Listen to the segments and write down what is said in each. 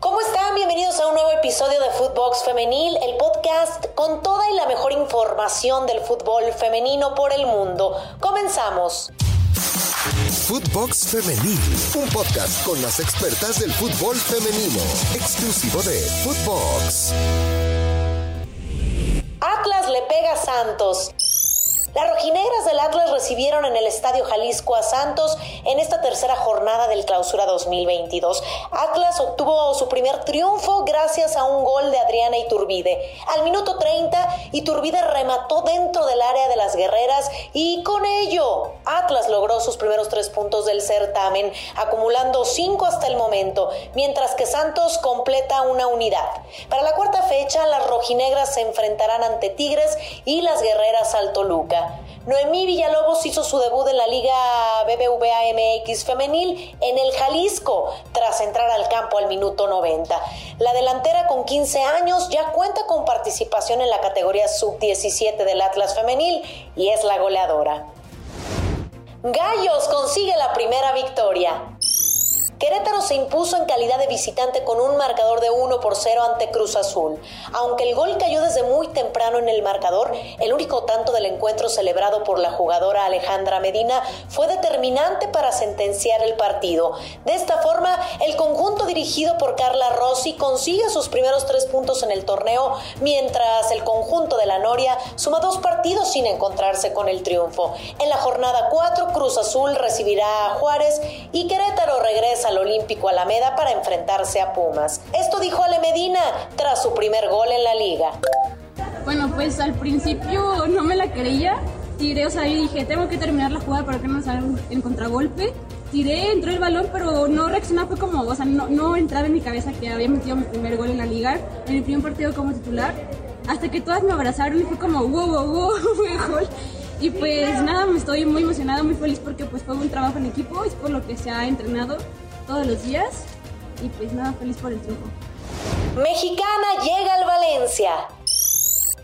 ¿Cómo están? Bienvenidos a un nuevo episodio de Footbox Femenil, el podcast con toda y la mejor información del fútbol femenino por el mundo. Comenzamos. Footbox Femenil, un podcast con las expertas del fútbol femenino, exclusivo de Footbox. Atlas le pega a Santos. Las rojinegras del Atlas recibieron en el Estadio Jalisco a Santos en esta tercera jornada del Clausura 2022. Atlas obtuvo su primer triunfo gracias a un gol de Adriana Iturbide. Al minuto 30, Iturbide remató dentro del área de las guerreras y con ello Atlas logró sus primeros tres puntos del certamen, acumulando cinco hasta el momento, mientras que Santos completa una unidad. Para la cuarta fecha, las rojinegras se enfrentarán ante Tigres y las guerreras al Toluca. Noemí Villalobos hizo su debut en la Liga BBVA MX femenil en el Jalisco tras entrar al campo al minuto 90. La delantera con 15 años ya cuenta con participación en la categoría sub-17 del Atlas femenil y es la goleadora. Gallos consigue la primera victoria. Querétaro se impuso en calidad de visitante con un marcador de 1 por 0 ante Cruz Azul. Aunque el gol cayó desde muy temprano en el marcador, el único tanto del encuentro celebrado por la jugadora Alejandra Medina fue determinante para sentenciar el partido. De esta forma, el conjunto dirigido por Carla Rossi consigue sus primeros tres puntos en el torneo, mientras el conjunto de la Noria suma dos partidos sin encontrarse con el triunfo. En la jornada 4, Cruz Azul recibirá a Juárez y Querétaro regresa al Olímpico Alameda para enfrentarse a Pumas. Esto dijo Ale Medina tras su primer gol en la liga. Bueno, pues al principio no me la creía. Tiré, o sea, dije, tengo que terminar la jugada para que no salga en contragolpe. Tiré, entró el balón, pero no reaccionaba, fue como, o sea, no, no entraba en mi cabeza que había metido mi primer gol en la liga, en mi primer partido como titular. Hasta que todas me abrazaron y fue como, wow, wow, wow, fue gol. Y pues nada, me estoy muy emocionada, muy feliz porque pues fue un trabajo en equipo, es por lo que se ha entrenado todos los días y pues nada, feliz por el triunfo. Mexicana llega al Valencia.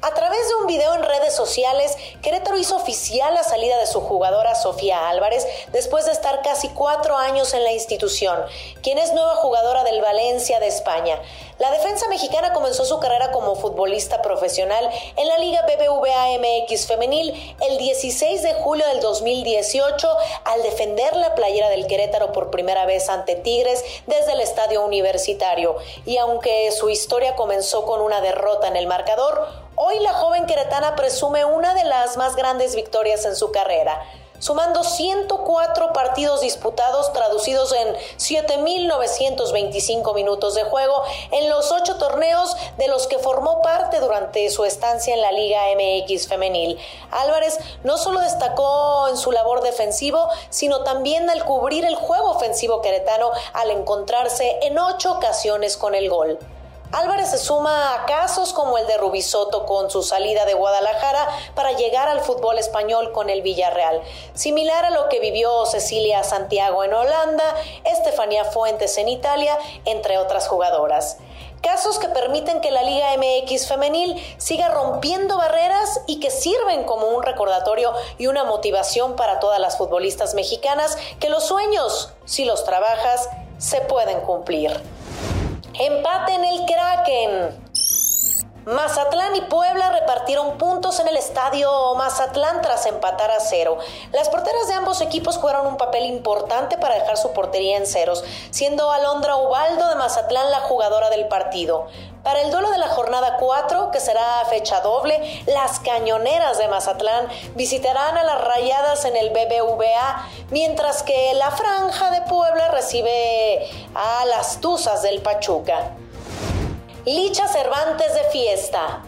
A través de un video en redes sociales, Querétaro hizo oficial la salida de su jugadora Sofía Álvarez después de estar casi cuatro años en la institución, quien es nueva jugadora del Valencia de España. La defensa mexicana comenzó su carrera como futbolista profesional en la Liga BBVA MX femenil el 16 de julio del 2018 al defender la playera del Querétaro por primera vez ante Tigres desde el estadio universitario. Y aunque su historia comenzó con una derrota en el marcador, Hoy la joven queretana presume una de las más grandes victorias en su carrera, sumando 104 partidos disputados traducidos en 7.925 minutos de juego en los ocho torneos de los que formó parte durante su estancia en la Liga MX femenil. Álvarez no solo destacó en su labor defensivo, sino también al cubrir el juego ofensivo queretano al encontrarse en ocho ocasiones con el gol. Álvarez se suma a casos como el de Rubisoto con su salida de Guadalajara para llegar al fútbol español con el Villarreal, similar a lo que vivió Cecilia Santiago en Holanda, Estefanía Fuentes en Italia, entre otras jugadoras. Casos que permiten que la Liga MX femenil siga rompiendo barreras y que sirven como un recordatorio y una motivación para todas las futbolistas mexicanas que los sueños, si los trabajas, se pueden cumplir. Empate en el Kraken. Mazatlán y Puebla repartieron puntos en el estadio Mazatlán tras empatar a cero. Las porteras de ambos equipos jugaron un papel importante para dejar su portería en ceros, siendo Alondra Ubaldo de Mazatlán la jugadora del partido. Para el duelo de la jornada 4, que será fecha doble, las cañoneras de Mazatlán visitarán a las rayadas en el BBVA, mientras que la franja de Puebla recibe a las Tuzas del Pachuca. Licha Cervantes de fiesta.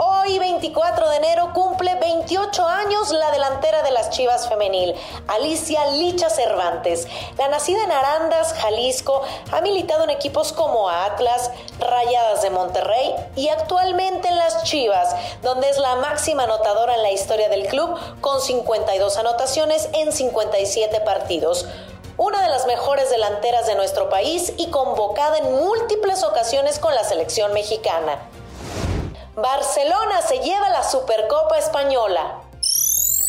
Hoy, 24 de enero, cumple 28 años la delantera de las Chivas Femenil, Alicia Licha Cervantes. La nacida en Arandas, Jalisco, ha militado en equipos como Atlas, Rayadas de Monterrey y actualmente en las Chivas, donde es la máxima anotadora en la historia del club con 52 anotaciones en 57 partidos una de las mejores delanteras de nuestro país y convocada en múltiples ocasiones con la selección mexicana. Barcelona se lleva la Supercopa Española.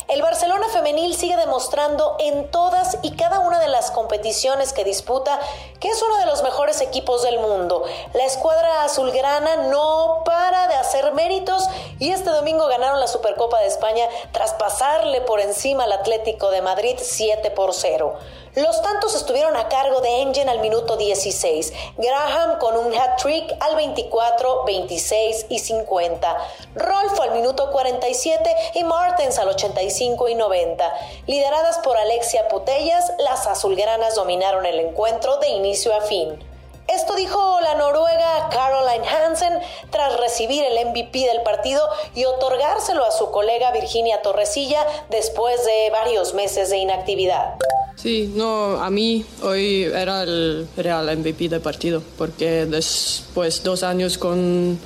El Barcelona femenil sigue demostrando en todas y cada una de las competiciones que disputa que es uno de los mejores equipos del mundo. La escuadra azulgrana no para hacer méritos y este domingo ganaron la Supercopa de España tras pasarle por encima al Atlético de Madrid 7 por 0. Los tantos estuvieron a cargo de Engen al minuto 16, Graham con un hat-trick al 24, 26 y 50, Rolfo al minuto 47 y Martens al 85 y 90. Lideradas por Alexia Putellas, las azulgranas dominaron el encuentro de inicio a fin. Esto dijo la noruega Caroline Hansen tras recibir el MVP del partido y otorgárselo a su colega Virginia Torresilla después de varios meses de inactividad. Sí, no, a mí hoy era el real MVP del partido, porque después dos años con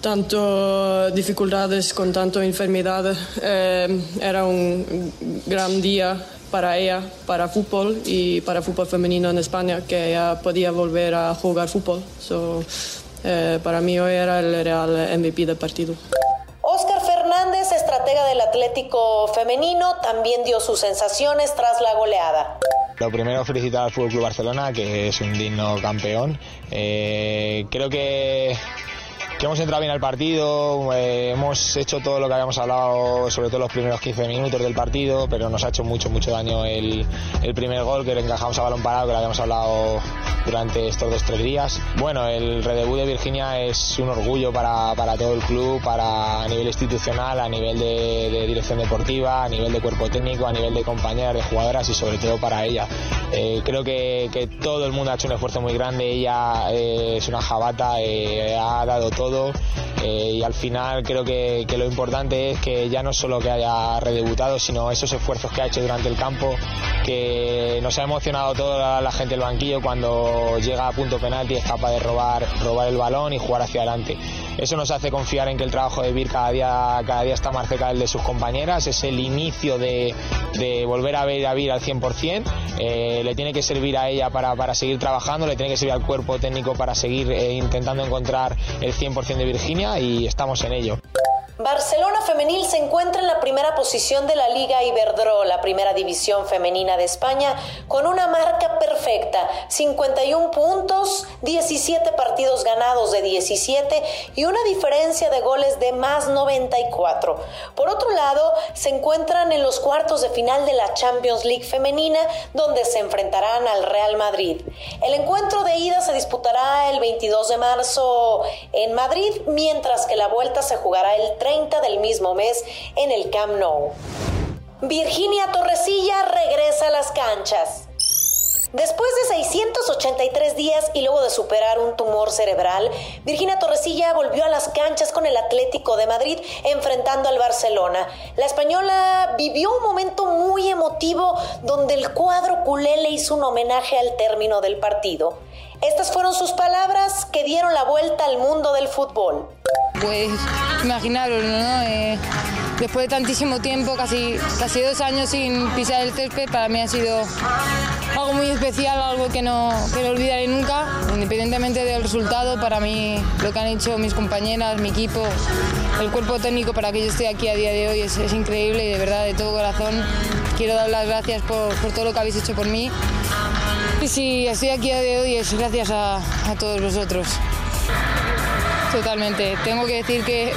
tanto dificultades, con tanto enfermedad, eh, era un gran día para ella, para fútbol y para fútbol femenino en España, que ella podía volver a jugar fútbol. So, eh, para mí hoy era el real MVP del partido. Oscar Fernández, estratega del Atlético Femenino, también dio sus sensaciones tras la goleada. Lo primero, felicitar al Fútbol Club Barcelona, que es un digno campeón. Eh, creo que que hemos entrado bien al partido, eh, hemos hecho todo lo que habíamos hablado, sobre todo los primeros 15 minutos del partido, pero nos ha hecho mucho, mucho daño el, el primer gol que le encajamos a balón parado, que lo habíamos hablado durante estos dos tres días. Bueno, el redebut de Virginia es un orgullo para, para todo el club, para a nivel institucional, a nivel de, de, dirección deportiva, a nivel de cuerpo técnico, a nivel de compañeras, de jugadoras y sobre todo para ella. Eh, creo que, que, todo el mundo ha hecho un esfuerzo muy grande, ella eh, es una jabata, eh, ha dado todo y al final creo que, lo importante es que ya no solo que haya redebutado, sino esos esfuerzos que ha hecho durante el campo, que nos ha emocionado toda la gente del banquillo cuando llega a punto penalti es capaz de robar, robar el balón y jugar hacia adelante. Eso nos hace confiar en que el trabajo de Vir cada día, cada día está más cerca del de sus compañeras, es el inicio de, de volver a ver a Vir al 100%, eh, le tiene que servir a ella para, para, seguir trabajando, le tiene que servir al cuerpo técnico para seguir eh, intentando encontrar el 100% de Virginia y estamos en ello. Barcelona Femenil se encuentra en la primera posición de la Liga Iberdro, la primera división femenina de España, con una marca perfecta, 51 puntos, 17 partidos ganados de 17 y una diferencia de goles de más 94. Por otro lado, se encuentran en los cuartos de final de la Champions League femenina, donde se enfrentarán al Real Madrid. El encuentro de ida se disputará el 22 de marzo en Madrid, mientras que la vuelta se jugará el 30 del mismo mes en el Camp Nou. Virginia Torresilla regresa a las canchas. Después de 683 días y luego de superar un tumor cerebral, Virginia Torresilla volvió a las canchas con el Atlético de Madrid enfrentando al Barcelona. La española vivió un momento muy emotivo donde el cuadro culé le hizo un homenaje al término del partido. Estas fueron sus palabras que dieron la vuelta al mundo del fútbol. Pues imaginaros, ¿no? Eh, después de tantísimo tiempo, casi, casi dos años sin pisar el césped, para mí ha sido algo muy especial, algo que no, que no olvidaré nunca, independientemente del resultado, para mí lo que han hecho mis compañeras, mi equipo, el cuerpo técnico para que yo esté aquí a día de hoy es, increíble de verdad, de todo corazón, quiero dar las gracias por, por todo lo que habéis hecho por mí. Y si estoy aquí a día de hoy es gracias a, a todos vosotros. Totalmente. Tengo que decir que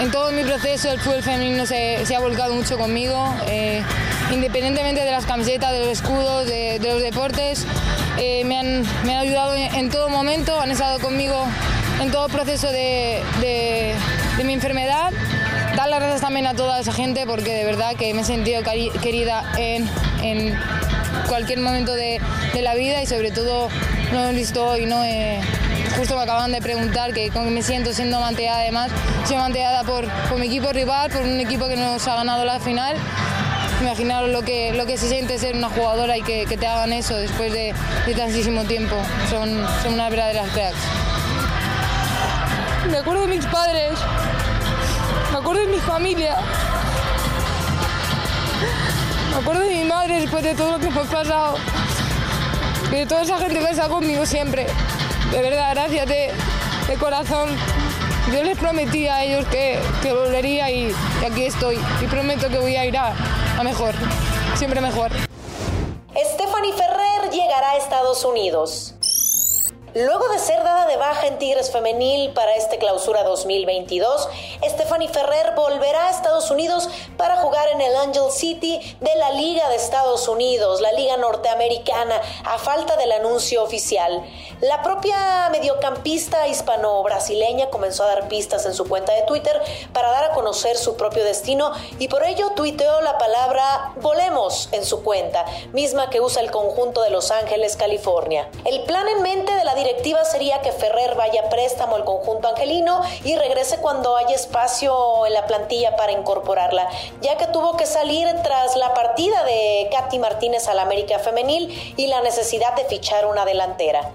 en todo mi proceso el fútbol femenino se, ha volcado mucho conmigo, eh, independientemente de las camisetas, de los escudos, de, los deportes. Eh, me, han, me, han, ayudado en, todo momento, han estado conmigo en todo el proceso de, de, mi enfermedad. Dar las gracias también a toda esa gente porque de verdad que me he sentido querida en, en cualquier momento de, la vida y sobre todo no he visto hoy, no he, justo me acaban de preguntar que cómo me siento siendo manteada además, soy manteada por, por mi equipo rival, por un equipo que nos ha ganado la final. Imaginaros lo que, lo que se siente ser una jugadora y que, te hagan eso después de, de tantísimo tiempo. Son, son unas verdaderas cracks. Me acuerdo de mis padres, me acuerdo de mi familia, me acuerdo de mi madre después de todo lo que hemos pasado, y de toda esa gente que está conmigo siempre de verdad, gracias de, corazón yo les prometí a ellos que, que volvería y, aquí estoy. Y prometo que voy a ir a, a mejor, siempre mejor. Stephanie Ferrer llegará a Estados Unidos. Luego de ser dada de baja en Tigres Femenil para este clausura 2022, Stephanie Ferrer volverá a Unidos para jugar en el Angel City de la Liga de Estados Unidos, la Liga Norteamericana, a falta del anuncio oficial. La propia mediocampista hispano-brasileña comenzó a dar pistas en su cuenta de Twitter para dar a conocer su propio destino y por ello tuiteó la palabra volemos en su cuenta, misma que usa el conjunto de Los Ángeles, California. El plan en mente de la directiva sería que Ferrer vaya préstamo al conjunto angelino y regrese cuando haya espacio en la plantilla para ya que tuvo que salir tras la partida de Katy Martínez al América Femenil y la necesidad de fichar una delantera.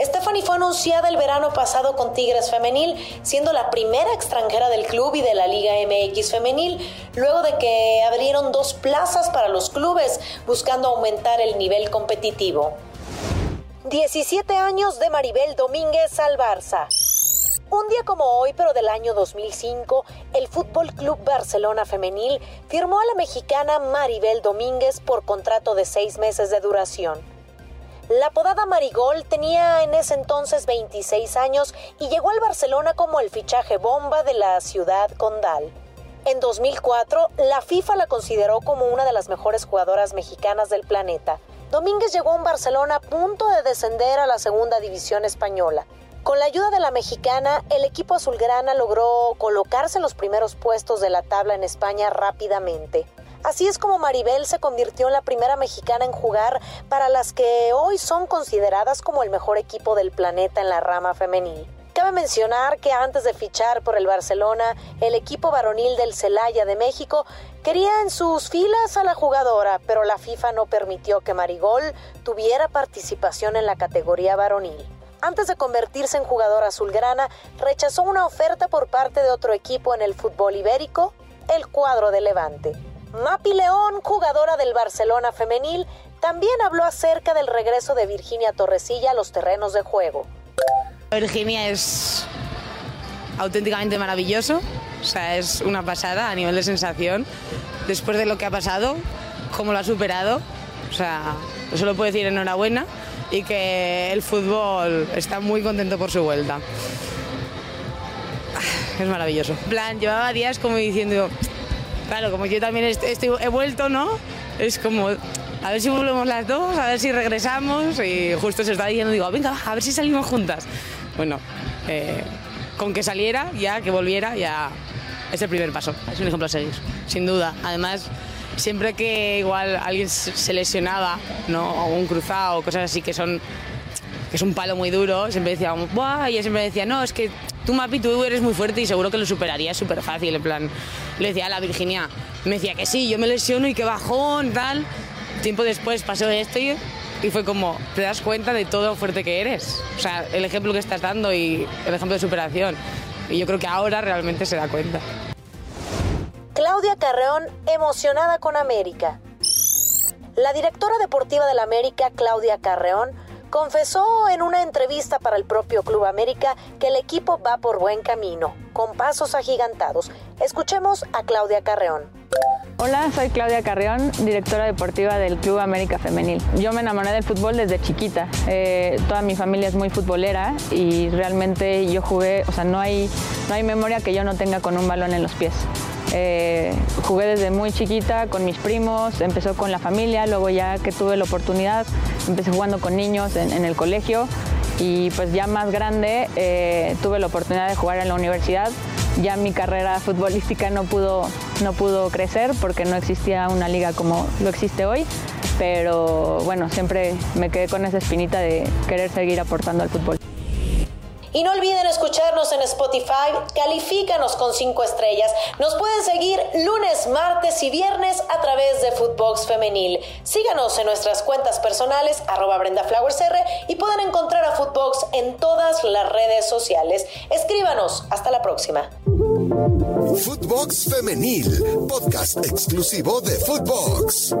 Stephanie fue anunciada el verano pasado con Tigres Femenil, siendo la primera extranjera del club y de la Liga MX Femenil, luego de que abrieron dos plazas para los clubes, buscando aumentar el nivel competitivo. 17 años de Maribel Domínguez al Barça. Un día como hoy, pero del año 2005, el Fútbol Club Barcelona Femenil firmó a la mexicana Maribel Domínguez por contrato de seis meses de duración. La apodada Marigol tenía en ese entonces 26 años y llegó al Barcelona como el fichaje bomba de la ciudad condal. En 2004, la FIFA la consideró como una de las mejores jugadoras mexicanas del planeta. Domínguez llegó a un Barcelona a punto de descender a la segunda división española. Con la ayuda de la mexicana, el equipo azulgrana logró colocarse en los primeros puestos de la tabla en España rápidamente. Así es como Maribel se convirtió en la primera mexicana en jugar para las que hoy son consideradas como el mejor equipo del planeta en la rama femenil. Cabe mencionar que antes de fichar por el Barcelona, el equipo varonil del Celaya de México quería en sus filas a la jugadora, pero la FIFA no permitió que Marigol tuviera participación en la categoría varonil. Antes de convertirse en jugadora azulgrana, rechazó una oferta por parte de otro equipo en el fútbol ibérico, el cuadro de Levante. Mapi León, jugadora del Barcelona femenil, también habló acerca del regreso de Virginia Torresilla a los terrenos de juego. Virginia es auténticamente maravilloso, o sea, es una pasada a nivel de sensación. Después de lo que ha pasado, cómo lo ha superado, o sea, solo puedo decir enhorabuena y que el fútbol está muy contento por su vuelta. Es maravilloso. Plan, llevaba días como diciendo, claro, como yo también estoy, he vuelto, ¿no? Es como, a ver si volvemos las dos, a ver si regresamos y justo se está diciendo, digo, venga, a ver si salimos juntas bueno, eh, con que saliera, ya que volviera, ya es el primer paso. Es un ejemplo a seguir, sin duda. Además, siempre que igual alguien se lesionaba, ¿no? O un cruzado, cosas así que son que es un palo muy duro, siempre decíamos, ¡buah! Y ella siempre decía, no, es que tú, Mapi, tú eres muy fuerte y seguro que lo superarías súper fácil. En plan, le decía a la Virginia, me decía que sí, yo me lesiono y que bajón, tal. Tiempo después pasó esto y y fue como, te das cuenta de todo lo fuerte que eres. O sea, el ejemplo que estás dando y el ejemplo de superación. Y yo creo que ahora realmente se da cuenta. Claudia Carreón, emocionada con América. La directora deportiva del América, Claudia Carreón, confesó en una entrevista para el propio Club América que el equipo va por buen camino, con pasos agigantados. Escuchemos a Claudia Carreón. Hola, soy Claudia Carrión, directora deportiva del Club América Femenil. Yo me enamoré del fútbol desde chiquita. Eh, toda mi familia es muy futbolera y realmente yo jugué, o sea, no hay, no hay memoria que yo no tenga con un balón en los pies. Eh, jugué desde muy chiquita con mis primos, empezó con la familia, luego ya que tuve la oportunidad, empecé jugando con niños en, el colegio y pues ya más grande eh, tuve la oportunidad de jugar en la universidad ya mi carrera futbolística no pudo, no pudo crecer porque no existía una liga como lo existe hoy, pero bueno, siempre me quedé con esa espinita de querer seguir aportando al fútbol. Y no olviden escucharnos en Spotify, califícanos con cinco estrellas. Nos pueden seguir lunes, martes y viernes a través de Footbox Femenil. Síganos en nuestras cuentas personales, arroba BrendaFlowersR, y pueden encontrar a Footbox en todas las redes sociales. Escríbanos. Hasta la próxima. Footbox Femenil, podcast exclusivo de Footbox.